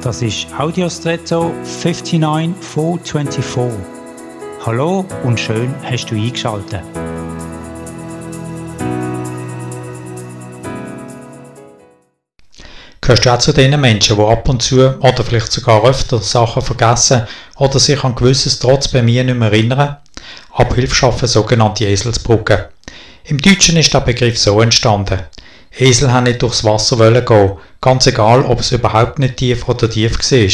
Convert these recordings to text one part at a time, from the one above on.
Das ist Audiostretto 59424. Hallo und schön hast du eingeschaltet. Gehörst du auch zu den Menschen, die ab und zu oder vielleicht sogar öfter Sachen vergessen oder sich an gewisses trotz bei mir nicht mehr erinnern? Abhilfe schaffen sogenannte Eselsbrücken. Im Deutschen ist der Begriff so entstanden. Esel haben nicht durchs Wasser wollen gehen, ganz egal, ob es überhaupt nicht tief oder tief war.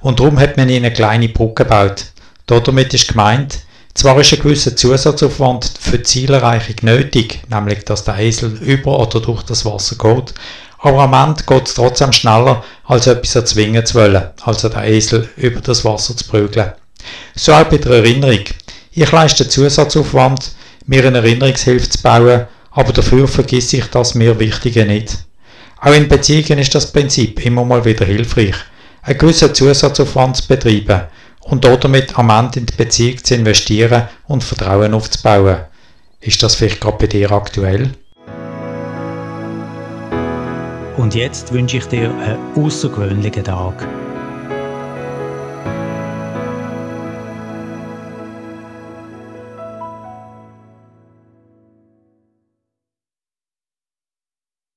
Und darum hat man ihnen eine kleine Brücke gebaut. Damit ist gemeint, zwar ist ein gewisser Zusatzaufwand für die Zielerreichung nötig, nämlich dass der Esel über oder durch das Wasser geht, aber am Ende geht es trotzdem schneller, als etwas erzwingen zu wollen, also der Esel über das Wasser zu prügeln. So auch bei der Erinnerung. Ich leiste Zusatzaufwand, mir eine Erinnerungshilfe zu bauen, aber dafür vergesse ich das mir Wichtige nicht. Auch in Beziehungen ist das Prinzip immer mal wieder hilfreich, einen gewissen Zusatzaufwand zu betreiben und damit am Ende in die Beziehung zu investieren und Vertrauen aufzubauen. Ist das vielleicht gerade bei dir aktuell? Und jetzt wünsche ich dir einen außergewöhnlichen Tag.